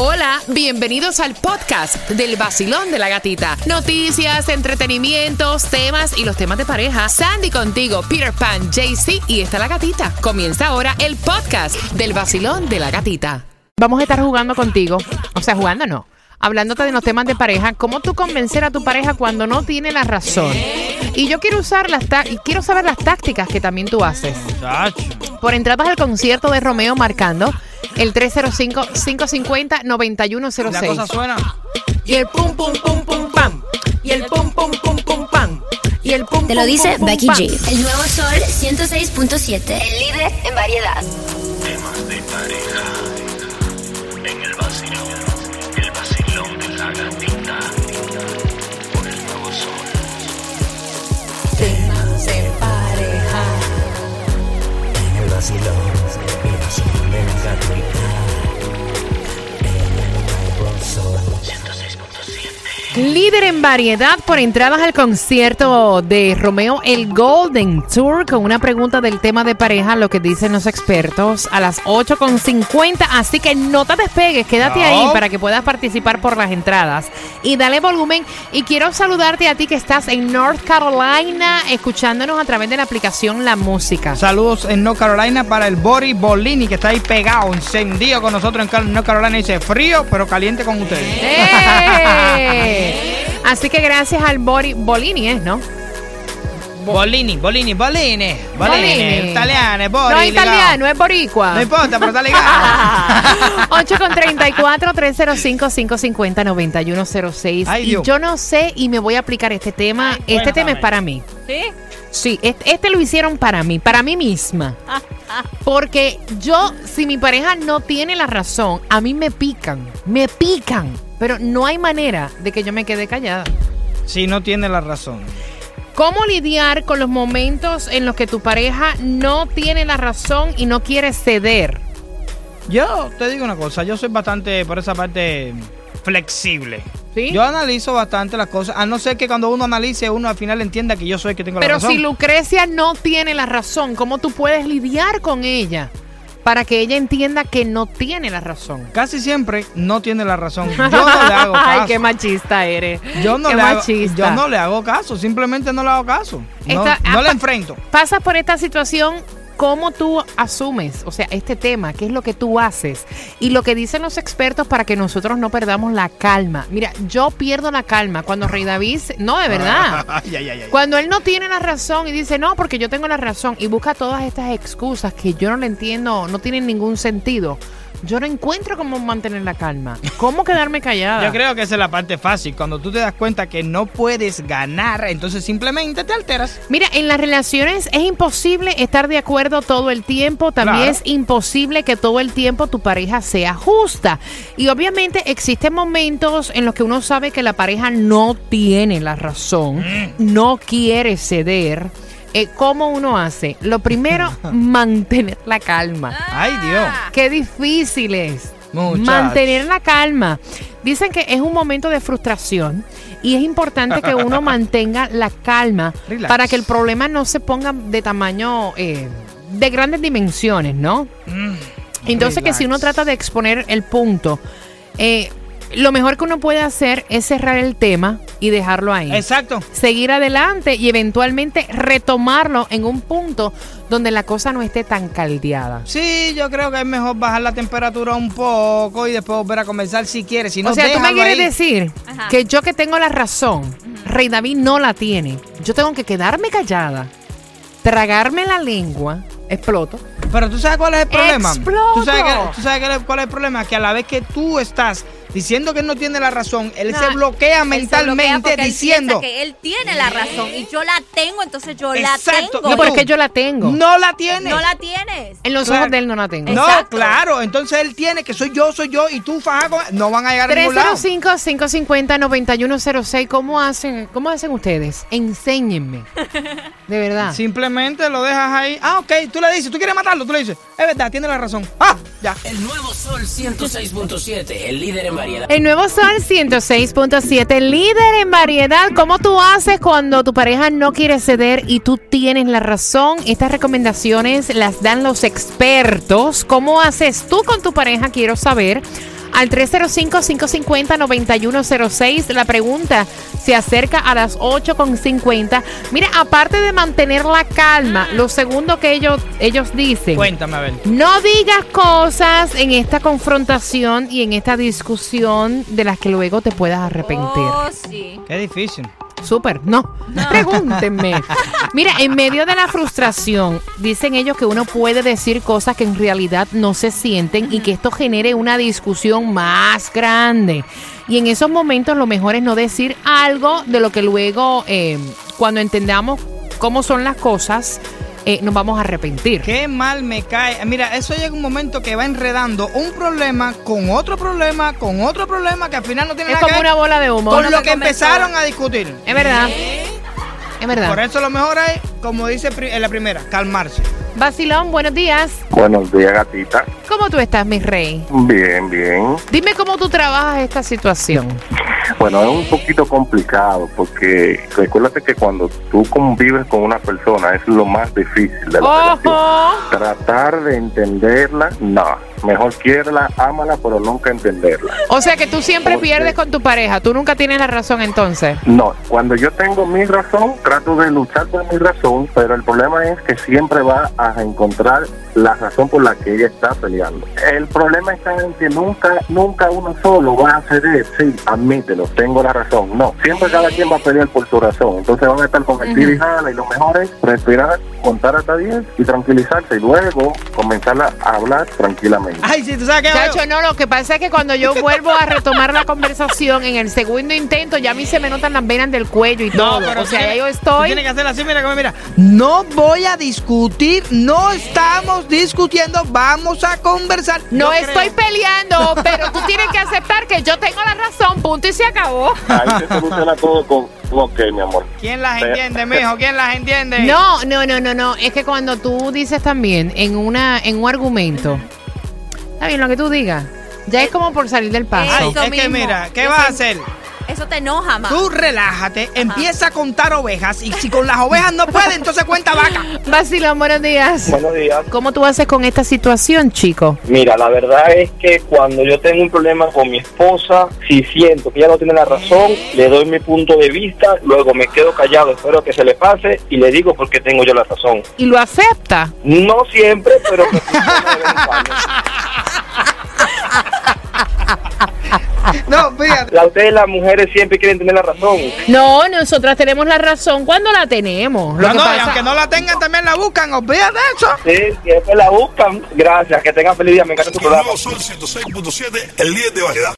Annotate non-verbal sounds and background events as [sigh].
Hola, bienvenidos al podcast del vacilón de la gatita. Noticias, entretenimientos, temas y los temas de pareja. Sandy contigo, Peter Pan, JC y está la gatita. Comienza ahora el podcast del vacilón de la gatita. Vamos a estar jugando contigo. O sea, jugando no. Hablándote de los temas de pareja, cómo tú convencer a tu pareja cuando no tiene la razón. Y yo quiero usar las y quiero saber las tácticas que también tú haces. Por entradas al concierto de Romeo marcando el 305-550-9106. La cosa suena. Y el pum pum pum pum pam. Y el pum pum pum pum pam. Y el pum Te lo pum, dice pum, pum, Becky pam. G. El nuevo Sol 106.7. El líder en variedad. Líder en variedad por entradas al concierto de Romeo el Golden Tour con una pregunta del tema de pareja, lo que dicen los expertos, a las 8.50. Así que no te despegues, quédate No. ahí para que puedas participar por las entradas. Y dale volumen. Y quiero saludarte a ti que estás en North Carolina escuchándonos a través de la aplicación La Música. Saludos en North Carolina para el Bori Bolini que está ahí pegado, encendido con nosotros en North Carolina. Dice frío, pero caliente con ustedes. ¡Eh! [laughs] Así que gracias al Bori Bolini, ¿es, no? Bolini, Bolini, Bolini, Bolini. Italiano, Bori. No, ligado. italiano, es boricua. No importa, pero está ligado. [laughs] 8 con 34 305 550 9106 Ay, y Dios. yo no sé y me voy a aplicar este tema. este tema es para mí. ¿Sí? Sí, este, este lo hicieron para mí, para mí misma. Porque yo, si mi pareja no tiene la razón, a mí me pican, me pican. Pero no hay manera de que yo me quede callada. Si no tiene la razón. ¿Cómo lidiar con los momentos en los que tu pareja no tiene la razón y no quiere ceder? Yo te digo una cosa, yo soy bastante, por esa parte, flexible. ¿Sí? Yo analizo bastante las cosas, a no ser que cuando uno analice, uno al final entienda que yo soy el que tengo la Pero razón. si Lucrecia no tiene la razón, ¿cómo tú puedes lidiar con ella para que ella entienda que no tiene la razón? Casi siempre no tiene la razón. Yo no le [laughs] hago caso. Ay, qué machista eres. yo, no qué le hago, machista. yo no le hago caso, simplemente no le hago caso. No, Esta- no ah, le enfrento. Pasas por esta situación, ¿cómo tú asumes? O sea, este tema, ¿qué es lo que tú haces? Y lo que dicen los expertos para que nosotros no perdamos la calma. Mira, yo pierdo la calma cuando Rey David... No, de verdad. [laughs] Ay, ay, ay, ay. Cuando él no tiene la razón y dice, no, porque yo tengo la razón y busca todas estas excusas que yo no le entiendo, no tienen ningún sentido, yo no encuentro cómo mantener la calma. ¿Cómo quedarme callada? Yo creo que esa es la parte fácil. Cuando tú te das cuenta que no puedes ganar, entonces simplemente te alteras. Mira, en las relaciones es imposible estar de acuerdo todo el tiempo. También Claro. es imposible que todo el tiempo tu pareja sea justa. Y obviamente existen momentos en los que uno sabe que la pareja no tiene la razón, no quiere ceder. Eh, ¿Cómo uno hace? Lo primero, [laughs] mantener la calma. Ay, Dios. Qué difícil es. Mantener la calma. Dicen que es un momento de frustración y es importante que uno [laughs] mantenga la calma Relax. para que el problema no se ponga de tamaño, eh, de grandes dimensiones, ¿no? Entonces que si uno Mm, trata de exponer el punto, eh, lo mejor que uno puede hacer es cerrar el tema y dejarlo ahí Exacto. seguir adelante y eventualmente retomarlo en un punto donde la cosa no esté tan caldeada. Sí, yo creo que es mejor bajar la temperatura un poco y después volver a conversar si quieres. Si no, o sea, tú me quieres ahí. decir Ajá. que yo que tengo la razón, Rey David no la tiene. Yo tengo que quedarme callada, tragarme la lengua, exploto. Pero tú sabes cuál es el problema. ¿Tú sabes, que- tú sabes que- cuál es el problema? Que a la vez que tú estás diciendo que él no tiene la razón, él No, se bloquea Él se bloquea mentalmente él diciendo. piensa que él tiene la razón y yo la tengo, entonces yo Exacto. la tengo. No, pero es que yo la tengo. No la tiene. No la tienes. En los Claro. ojos de él no la tengo. No, Exacto. claro. Entonces él tiene que soy yo, soy yo y tú faja. No van a llegar a ningún lado. 305-550-9106. ¿Cómo hacen, ¿Cómo hacen ustedes? Enséñenme. De verdad. Simplemente lo dejas ahí. Ah, ok. Tú le dices, tú quieres matarlo. Tú le dices, es verdad, tiene la razón. Ah, ya. El nuevo Sol 106.7, el líder en variedad. El nuevo Sol 106.7, líder en variedad. ¿Cómo tú haces cuando tu pareja no quiere ceder y tú tienes la razón? Estas recomendaciones las dan los expertos. ¿Cómo haces tú con tu pareja? Quiero saber. Al 305-550-9106. La pregunta se acerca a las 8.50. Mira, aparte de mantener la calma, lo segundo que ellos, ellos dicen. Cuéntame, a ver. No digas cosas en esta confrontación y en esta discusión de las que luego te puedas arrepentir. Oh, sí. Qué difícil. Súper, no. Pregúntenme. [laughs] Mira, en medio de la frustración, dicen ellos que uno puede decir cosas que en realidad no se sienten y que esto genere una discusión más grande. Y en esos momentos lo mejor es no decir algo de lo que luego, eh, cuando entendamos cómo son las cosas, eh, nos vamos a arrepentir. Qué mal me cae. Mira, eso llega un momento que va enredando un problema con otro problema, con otro problema que al final no tiene Es nada que como ver una bola de humo. con lo que empezaron a discutir. Es verdad. Es verdad. Por eso lo mejor es, como dice en la primera, calmarse. Basilón, buenos días. Buenos días, gatita. ¿Cómo tú estás, mi rey? Bien, bien. Dime cómo tú trabajas esta situación. Bueno, es un poquito complicado porque recuérdate que cuando tú convives con una persona es lo más difícil de la relación. ¡Ojo! Tratar de entenderla, no. Mejor quiérela, ámala, pero nunca entenderla. O sea que tú siempre Porque- pierdes con tu pareja. Tú nunca tienes la razón entonces. No, cuando yo tengo mi razón, trato de luchar por mi razón, pero el problema es que siempre va a encontrar la razón por la que ella está peleando. El problema está en que nunca, nunca uno solo va a ceder, sí, admítelo, tengo la razón. No, siempre cada quien va a pelear por su razón. Entonces van a estar con el y jala y lo mejor es respirar, contar hasta 10 y tranquilizarse y luego comenzar a hablar tranquilamente. Ay, si tú sabes qué. Chacho, no, lo que pasa es que cuando yo vuelvo a retomar la conversación en el segundo intento, ya a mí se me notan las venas del cuello y todo. pero o sea, tiene- ya yo estoy. Tienes que hacer así, mira, como mira. No voy a discutir, no estamos discutiendo, vamos a conversar. No estoy creo- peleando, pero tú tienes que [laughs] aceptar que yo tengo la razón, punto y se acabó. Ahí se soluciona todo con ok, mi amor. ¿Quién las entiende, mijo? ¿Quién las entiende? No, no, no, no, no. Es que cuando tú dices también en una, en un argumento, está bien lo que tú digas. Ya es como por salir del paso. Ay, es que mira, ¿qué Yo vas a hacer? Eso te enoja más. Tú relájate, empieza a contar ovejas y si con las ovejas no puede, entonces cuenta vaca. Vacilón, buenos días. Buenos días. ¿Cómo tú haces con esta situación, chico? Mira, la verdad es que cuando yo tengo un problema con mi esposa, si siento que ella no tiene la razón, le doy mi punto de vista, luego me quedo callado, espero que se le pase y le digo por qué tengo yo la razón. ¿Y lo acepta? No siempre, pero [laughs] me funciona de vez en cuando. [laughs] No, fíjate. La, ustedes las mujeres siempre quieren tener la razón. No, nosotras tenemos la razón cuando la tenemos. Lo No, que no, y pasa- aunque no la tengan, también la buscan, olvídate de eso. Sí, siempre la buscan. Gracias, que tengan feliz día, me encanta tu programa. Nuevo Sol 106.7, el líder de variedad.